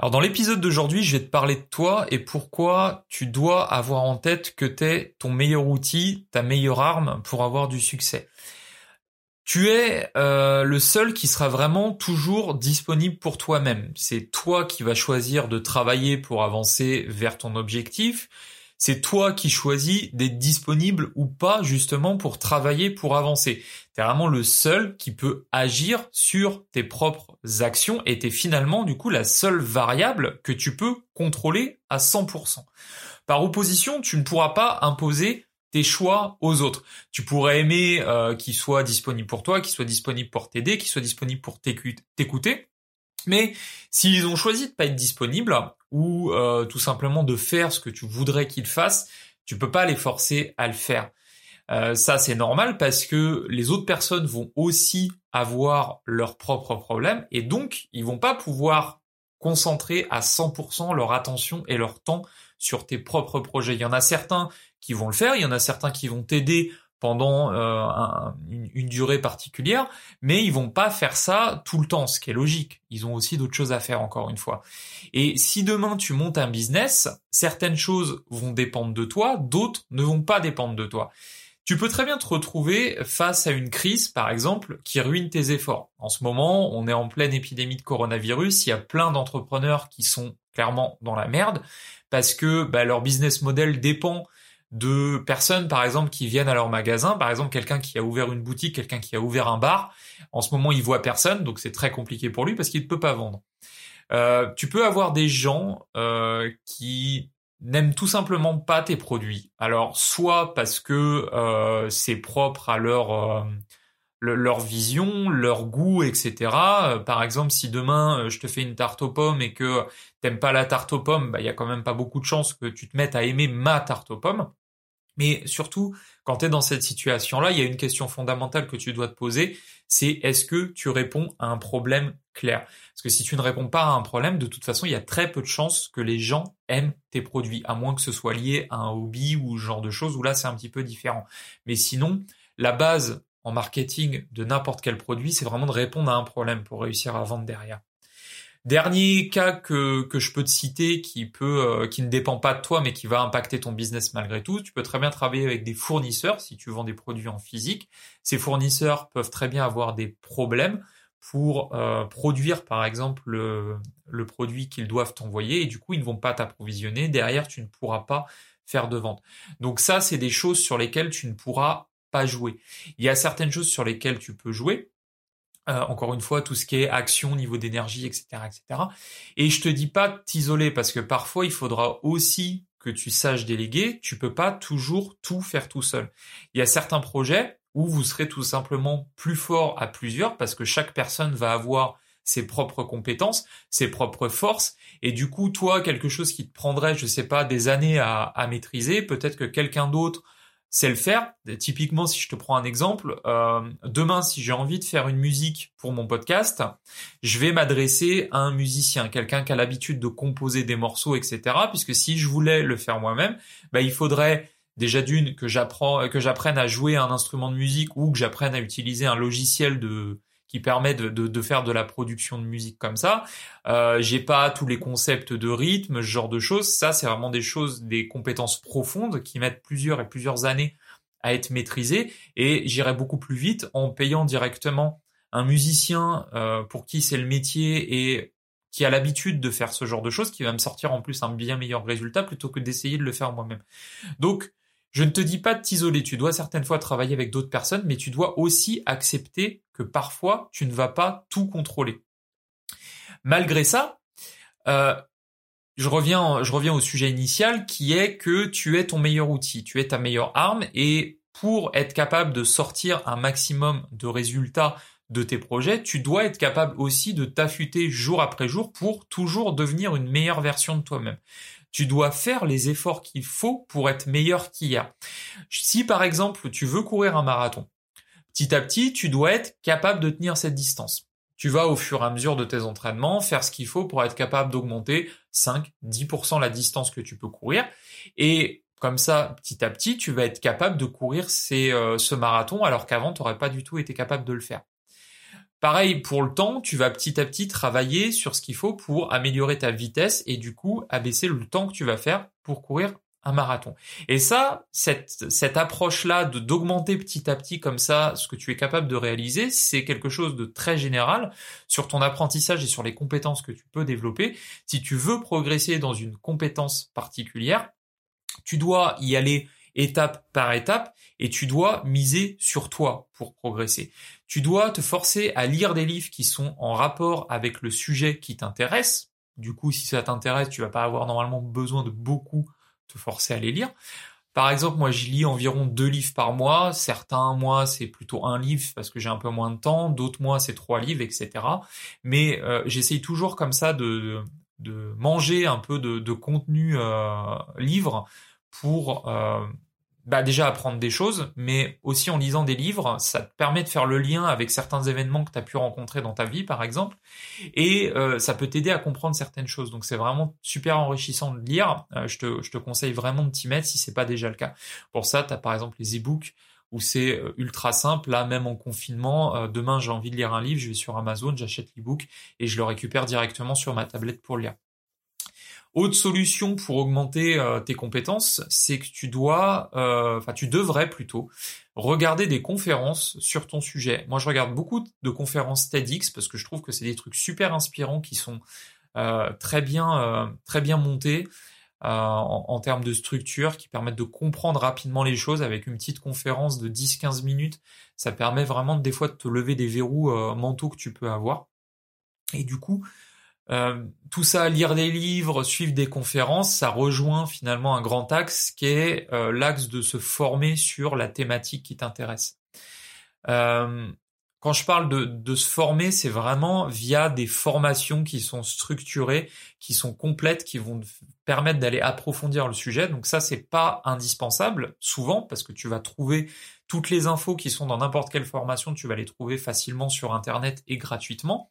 Alors dans l'épisode d'aujourd'hui, je vais te parler de toi et pourquoi tu dois avoir en tête que tu es ton meilleur outil, ta meilleure arme pour avoir du succès. Tu es euh, le seul qui sera vraiment toujours disponible pour toi-même. C'est toi qui vas choisir de travailler pour avancer vers ton objectif c'est toi qui choisis d'être disponible ou pas justement pour travailler, pour avancer. Tu es vraiment le seul qui peut agir sur tes propres actions et tu es finalement du coup la seule variable que tu peux contrôler à 100%. Par opposition, tu ne pourras pas imposer tes choix aux autres. Tu pourrais aimer euh, qu'il soit disponible pour toi, qu'il soit disponible pour t'aider, qu'il soit disponible pour t'écouter. Mais s'ils ont choisi de pas être disponibles ou euh, tout simplement de faire ce que tu voudrais qu'ils fassent, tu peux pas les forcer à le faire. Euh, ça c'est normal parce que les autres personnes vont aussi avoir leurs propres problèmes et donc ils vont pas pouvoir concentrer à 100% leur attention et leur temps sur tes propres projets. Il y en a certains qui vont le faire, il y en a certains qui vont t'aider pendant euh, une, durée particulière, mais ils vont pas faire ça tout le temps, ce qui est logique. Ils ont aussi d'autres choses à faire, encore une fois. Et si demain tu montes un business, certaines choses vont dépendre de toi, d'autres ne vont pas dépendre de toi. Tu peux très bien te retrouver face à une crise, par exemple, qui ruine tes efforts. En ce moment, on est en pleine épidémie de coronavirus, il y a plein d'entrepreneurs qui sont clairement dans la merde, parce que bah, leur business model dépend de personnes, par exemple, qui viennent à leur magasin. Par exemple, quelqu'un qui a ouvert une boutique, quelqu'un qui a ouvert un bar. En ce moment, il voit personne, donc c'est très compliqué pour lui parce qu'il ne peut pas vendre. Euh, tu peux avoir des gens euh, qui n'aiment tout simplement pas tes produits. Alors, soit parce que euh, c'est propre à leur leur vision, leur goût, etc. par exemple, si demain je te fais une tarte aux pommes et que t'aimes pas la tarte aux pommes, bah, il y a quand même pas beaucoup de chances que tu te mettes à aimer ma tarte aux pommes. Mais surtout, quand tu es dans cette situation-là, il y a une question fondamentale que tu dois te poser, c'est est-ce que tu réponds à un problème clair? Parce que si tu ne réponds pas à un problème, de toute façon, il y a très peu de chances que les gens aiment tes produits, à moins que ce soit lié à un hobby ou ce genre de choses, où là, c'est un petit peu différent. Mais sinon, la base en marketing de n'importe quel produit, c'est vraiment de répondre à un problème pour réussir à vendre derrière. Dernier cas que, que je peux te citer qui peut euh, qui ne dépend pas de toi mais qui va impacter ton business malgré tout, tu peux très bien travailler avec des fournisseurs si tu vends des produits en physique. Ces fournisseurs peuvent très bien avoir des problèmes pour euh, produire par exemple le, le produit qu'ils doivent t'envoyer et du coup ils ne vont pas t'approvisionner. Derrière tu ne pourras pas faire de vente. Donc ça c'est des choses sur lesquelles tu ne pourras pas jouer. Il y a certaines choses sur lesquelles tu peux jouer, euh, encore une fois, tout ce qui est action, niveau d'énergie, etc., etc. Et je te dis pas t'isoler parce que parfois il faudra aussi que tu saches déléguer. Tu peux pas toujours tout faire tout seul. Il y a certains projets où vous serez tout simplement plus fort à plusieurs parce que chaque personne va avoir ses propres compétences, ses propres forces, et du coup, toi, quelque chose qui te prendrait, je sais pas, des années à maîtriser, peut-être que quelqu'un d'autre c'est le faire. Typiquement, si je te prends un exemple, euh, demain, si j'ai envie de faire une musique pour mon podcast, je vais m'adresser à un musicien, quelqu'un qui a l'habitude de composer des morceaux, etc. Puisque si je voulais le faire moi-même, bah, il faudrait déjà d'une que j'apprends, que j'apprenne à jouer un instrument de musique ou que j'apprenne à utiliser un logiciel de qui permet de, de, faire de la production de musique comme ça. Euh, j'ai pas tous les concepts de rythme, ce genre de choses. Ça, c'est vraiment des choses, des compétences profondes qui mettent plusieurs et plusieurs années à être maîtrisées. Et j'irai beaucoup plus vite en payant directement un musicien euh, pour qui c'est le métier et qui a l'habitude de faire ce genre de choses, qui va me sortir en plus un bien meilleur résultat plutôt que d'essayer de le faire moi-même. Donc, je ne te dis pas de t'isoler, tu dois certaines fois travailler avec d'autres personnes, mais tu dois aussi accepter que parfois tu ne vas pas tout contrôler. Malgré ça, euh, je reviens, je reviens au sujet initial qui est que tu es ton meilleur outil, tu es ta meilleure arme et pour être capable de sortir un maximum de résultats de tes projets, tu dois être capable aussi de t'affûter jour après jour pour toujours devenir une meilleure version de toi-même. Tu dois faire les efforts qu'il faut pour être meilleur qu'hier. Si par exemple tu veux courir un marathon, petit à petit tu dois être capable de tenir cette distance. Tu vas au fur et à mesure de tes entraînements faire ce qu'il faut pour être capable d'augmenter 5, 10% la distance que tu peux courir. Et comme ça, petit à petit, tu vas être capable de courir euh, ce marathon alors qu'avant, tu n'aurais pas du tout été capable de le faire. Pareil pour le temps, tu vas petit à petit travailler sur ce qu'il faut pour améliorer ta vitesse et du coup abaisser le temps que tu vas faire pour courir un marathon. Et ça, cette, cette approche-là de d'augmenter petit à petit comme ça ce que tu es capable de réaliser, c'est quelque chose de très général sur ton apprentissage et sur les compétences que tu peux développer. Si tu veux progresser dans une compétence particulière, tu dois y aller étape par étape et tu dois miser sur toi pour progresser. Tu dois te forcer à lire des livres qui sont en rapport avec le sujet qui t'intéresse. Du coup, si ça t'intéresse, tu vas pas avoir normalement besoin de beaucoup te forcer à les lire. Par exemple, moi, je lis environ deux livres par mois. Certains mois, c'est plutôt un livre parce que j'ai un peu moins de temps. D'autres mois, c'est trois livres, etc. Mais euh, j'essaye toujours comme ça de, de manger un peu de, de contenu euh, livre pour euh, bah déjà apprendre des choses, mais aussi en lisant des livres, ça te permet de faire le lien avec certains événements que tu as pu rencontrer dans ta vie, par exemple, et euh, ça peut t'aider à comprendre certaines choses. Donc c'est vraiment super enrichissant de lire. Euh, je, te, je te conseille vraiment de t'y mettre si c'est pas déjà le cas. Pour ça, tu as par exemple les e-books où c'est euh, ultra simple. Là, même en confinement, demain j'ai envie de lire un livre, je vais sur Amazon, j'achète l'e-book et je le récupère directement sur ma tablette pour lire. Autre solution pour augmenter euh, tes compétences, c'est que tu dois, euh, enfin tu devrais plutôt regarder des conférences sur ton sujet. Moi, je regarde beaucoup de conférences TEDx parce que je trouve que c'est des trucs super inspirants qui sont euh, très bien, très bien montés. en, en, termes de structure qui permettent de comprendre rapidement les choses avec une petite conférence de 10-15 minutes. Ça permet vraiment des fois de te lever des verrous mentaux que tu peux avoir. Et du coup, euh, tout ça, lire des livres, suivre des conférences, ça rejoint finalement un grand axe qui est euh, l'axe de se former sur la thématique qui t'intéresse. Euh, quand je parle de, se former, c'est vraiment via des formations qui sont structurées, qui sont complètes, qui vont permettre d'aller approfondir le sujet. Donc ça, c'est pas indispensable souvent parce que tu vas trouver toutes les infos qui sont dans n'importe quelle formation, tu vas les trouver facilement sur Internet et gratuitement.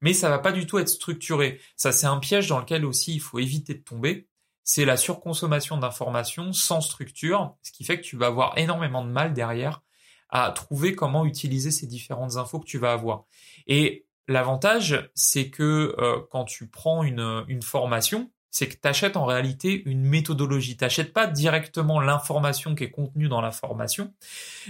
Mais ça va pas du tout être structuré. Ça, c'est un piège dans lequel aussi il faut éviter de tomber. C'est la surconsommation d'informations sans structure, ce qui fait que tu vas avoir énormément de mal derrière à trouver comment utiliser ces différentes infos que tu vas avoir. Et l'avantage, c'est que euh, quand tu prends une, formation, c'est que tu achètes en réalité une méthodologie. Tu n'achètes pas directement l'information qui est contenue dans la formation,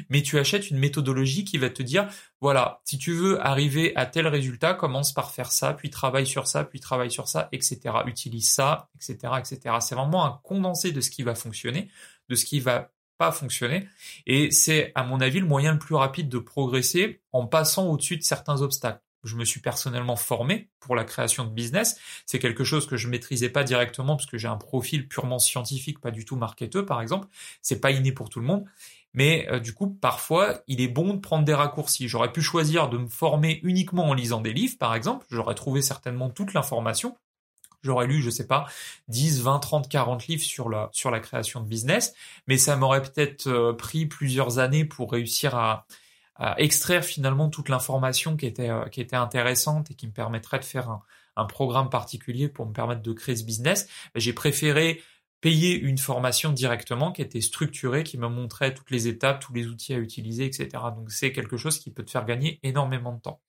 mais tu achètes une méthodologie qui va te dire, voilà, si tu veux arriver à tel résultat, commence par faire ça, puis travaille sur ça, puis travaille sur ça, etc. Utilise ça, etc., etc. C'est vraiment un condensé de ce qui va fonctionner, de ce qui va pas fonctionner. Et c'est, à mon avis, le moyen le plus rapide de progresser en passant au-dessus de certains obstacles. Je me suis personnellement formé pour la création de business. C'est quelque chose que je maîtrisais pas directement parce que j'ai un profil purement scientifique, pas du tout marketeur, par exemple. C'est pas inné pour tout le monde. Mais euh, du coup, parfois, il est bon de prendre des raccourcis. J'aurais pu choisir de me former uniquement en lisant des livres, par exemple. J'aurais trouvé certainement toute l'information. J'aurais lu, je sais pas, 10, 20, 30, 40 livres sur la, sur la création de business, mais ça m'aurait peut-être euh, pris plusieurs années pour réussir à, extraire finalement toute l'information qui était, euh, qui était intéressante et qui me permettrait de faire un, un programme particulier pour me permettre de créer ce business. J'ai préféré payer une formation directement qui était structurée, qui me montrait toutes les étapes, tous les outils à utiliser, etc. Donc c'est quelque chose qui peut te faire gagner énormément de temps.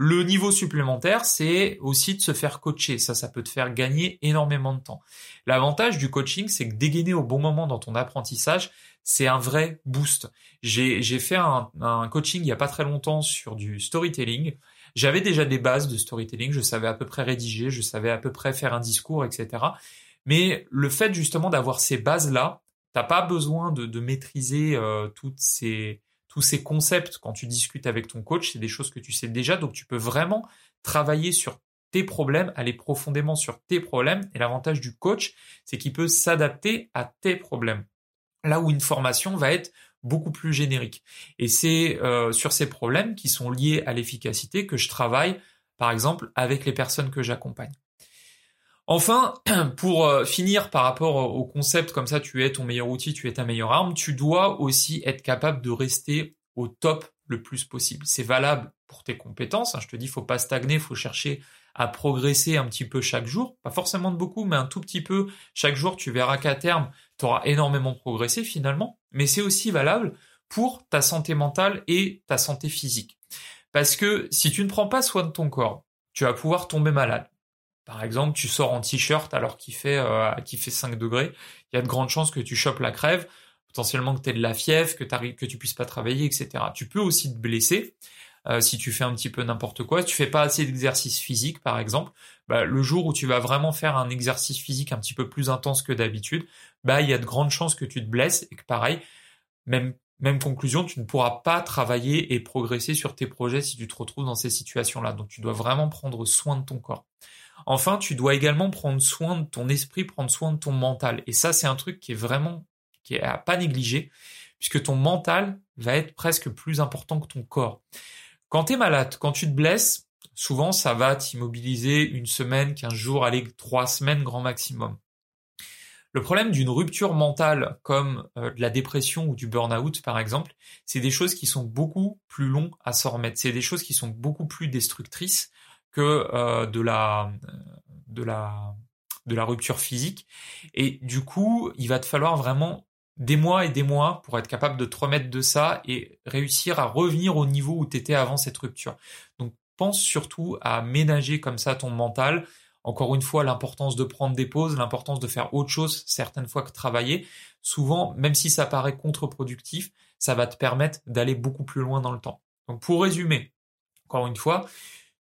Le niveau supplémentaire, c'est aussi de se faire coacher. Ça, ça peut te faire gagner énormément de temps. L'avantage du coaching, c'est que dégainer au bon moment dans ton apprentissage, c'est un vrai boost. J'ai fait un, coaching il y a pas très longtemps sur du storytelling. J'avais déjà des bases de storytelling, je savais à peu près rédiger, je savais à peu près faire un discours, etc. Mais le fait justement d'avoir ces bases-là, t'as pas besoin de, de maîtriser euh, toutes ces tous ces concepts quand tu discutes avec ton coach, c'est des choses que tu sais déjà, donc tu peux vraiment travailler sur tes problèmes, aller profondément sur tes problèmes. Et l'avantage du coach, c'est qu'il peut s'adapter à tes problèmes. Là où une formation va être beaucoup plus générique. Et c'est euh, sur ces problèmes qui sont liés à l'efficacité que je travaille, par exemple, avec les personnes que j'accompagne. Enfin, pour euh, finir par rapport au concept, comme ça tu es ton meilleur outil, tu es ta meilleure arme, tu dois aussi être capable de rester au top le plus possible. C'est valable pour tes compétences. Hein. je te dis, faut pas stagner, faut chercher à progresser un petit peu chaque jour. Pas forcément de beaucoup, mais un tout petit peu chaque jour. Tu verras qu'à terme, tu auras énormément progressé finalement. Mais c'est aussi valable pour ta santé mentale et ta santé physique. Parce que si tu ne prends pas soin de ton corps, tu vas pouvoir tomber malade. Par exemple, tu sors en t-shirt alors qu'il fait, euh, fait 5 degrés, il y a de grandes chances que tu chopes la crève, potentiellement que tu aies de la fièvre, que, tu puisses pas travailler, etc. Tu peux aussi te blesser euh, si tu fais un petit peu n'importe quoi. Si tu fais pas assez d'exercice physique, par exemple, bah, le jour où tu vas vraiment faire un exercice physique un petit peu plus intense que d'habitude, bah il y a de grandes chances que tu te blesses et que pareil, même même conclusion, tu ne pourras pas travailler et progresser sur tes projets si tu te retrouves dans ces situations-là. Donc tu dois vraiment prendre soin de ton corps. Enfin, tu dois également prendre soin de ton esprit, prendre soin de ton mental. Et ça, c'est un truc qui est vraiment, qui est à pas négliger, puisque ton mental va être presque plus important que ton corps. Quand tu es malade, quand tu te blesses, souvent ça va t'immobiliser une semaine, quinze jours, allez, trois semaines grand maximum. Le problème d'une rupture mentale comme euh, de la dépression ou du burn-out par exemple, c'est des choses qui sont beaucoup plus longs à s'en remettre. C'est des choses qui sont beaucoup plus destructrices que euh, de la de la de la rupture physique. Et du coup, il va te falloir vraiment des mois et des mois pour être capable de te remettre de ça et réussir à revenir au niveau où tu étais avant cette rupture. Donc pense surtout à ménager comme ça ton mental. Encore une fois, l'importance de prendre des pauses, l'importance de faire autre chose certaines fois que travailler. Souvent, même si ça paraît contre-productif, ça va te permettre d'aller beaucoup plus loin dans le temps. Donc pour résumer, encore une fois,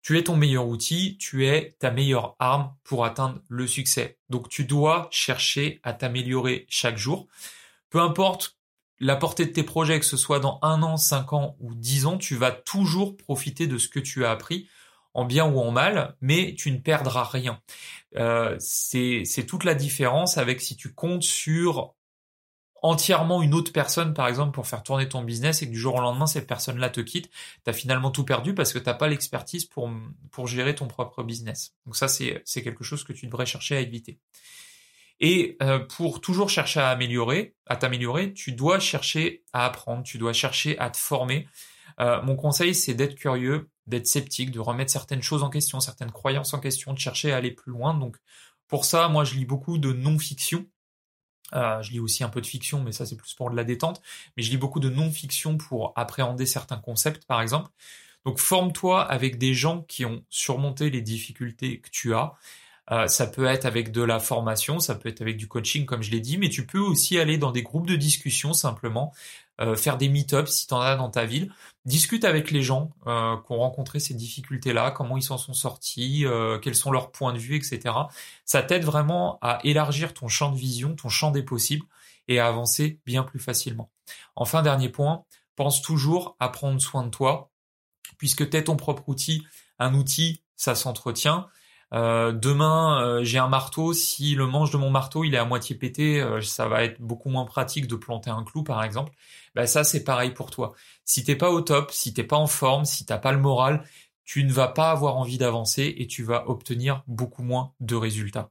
tu es ton meilleur outil, tu es ta meilleure arme pour atteindre le succès. Donc tu dois chercher à t'améliorer chaque jour. Peu importe la portée de tes projets, que ce soit dans un an, cinq ans ou dix ans, tu vas toujours profiter de ce que tu as appris en bien ou en mal, mais tu ne perdras rien. Euh, c'est toute la différence avec si tu comptes sur entièrement une autre personne, par exemple, pour faire tourner ton business et que du jour au lendemain, cette personne-là te quitte, tu as finalement tout perdu parce que tu n'as pas l'expertise pour, pour gérer ton propre business. Donc ça, c'est quelque chose que tu devrais chercher à éviter. Et euh, pour toujours chercher à améliorer, à t'améliorer, tu dois chercher à apprendre, tu dois chercher à te former. Euh, mon conseil, c'est d'être curieux, d'être sceptique, de remettre certaines choses en question, certaines croyances en question, de chercher à aller plus loin. Donc pour ça, moi, je lis beaucoup de non-fiction. Euh, je lis aussi un peu de fiction, mais ça c'est plus pour de la détente. Mais je lis beaucoup de non-fiction pour appréhender certains concepts, par exemple. Donc forme-toi avec des gens qui ont surmonté les difficultés que tu as. Euh, ça peut être avec de la formation, ça peut être avec du coaching, comme je l'ai dit, mais tu peux aussi aller dans des groupes de discussion simplement, euh, faire des meet-ups si tu en as dans ta ville. Discute avec les gens euh, qui ont rencontré ces difficultés-là, comment ils s'en sont sortis, euh, quels sont leurs points de vue, etc. Ça t'aide vraiment à élargir ton champ de vision, ton champ des possibles et à avancer bien plus facilement. Enfin, dernier point, pense toujours à prendre soin de toi, puisque tu es ton propre outil. Un outil, ça s'entretient. Euh, demain, euh, j'ai un marteau. Si le manche de mon marteau il est à moitié pété, euh, ça va être beaucoup moins pratique de planter un clou, par exemple. Bah ça, c'est pareil pour toi. Si t'es pas au top, si t'es pas en forme, si t'as pas le moral, tu ne vas pas avoir envie d'avancer et tu vas obtenir beaucoup moins de résultats.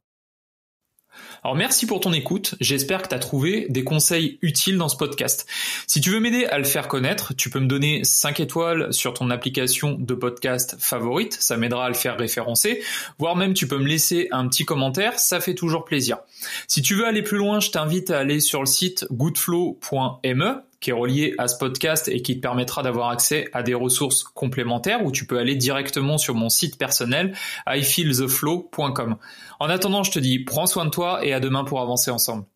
Alors merci pour ton écoute, j'espère que tu as trouvé des conseils utiles dans ce podcast. Si tu veux m'aider à le faire connaître, tu peux me donner 5 étoiles sur ton application de podcast favorite, ça m'aidera à le faire référencer, voire même tu peux me laisser un petit commentaire, ça fait toujours plaisir. Si tu veux aller plus loin, je t'invite à aller sur le site goodflow.me qui est relié à ce podcast et qui te permettra d'avoir accès à des ressources complémentaires où tu peux aller directement sur mon site personnel ifeeltheflow.com. En attendant, je te dis prends soin de toi et à demain pour avancer ensemble.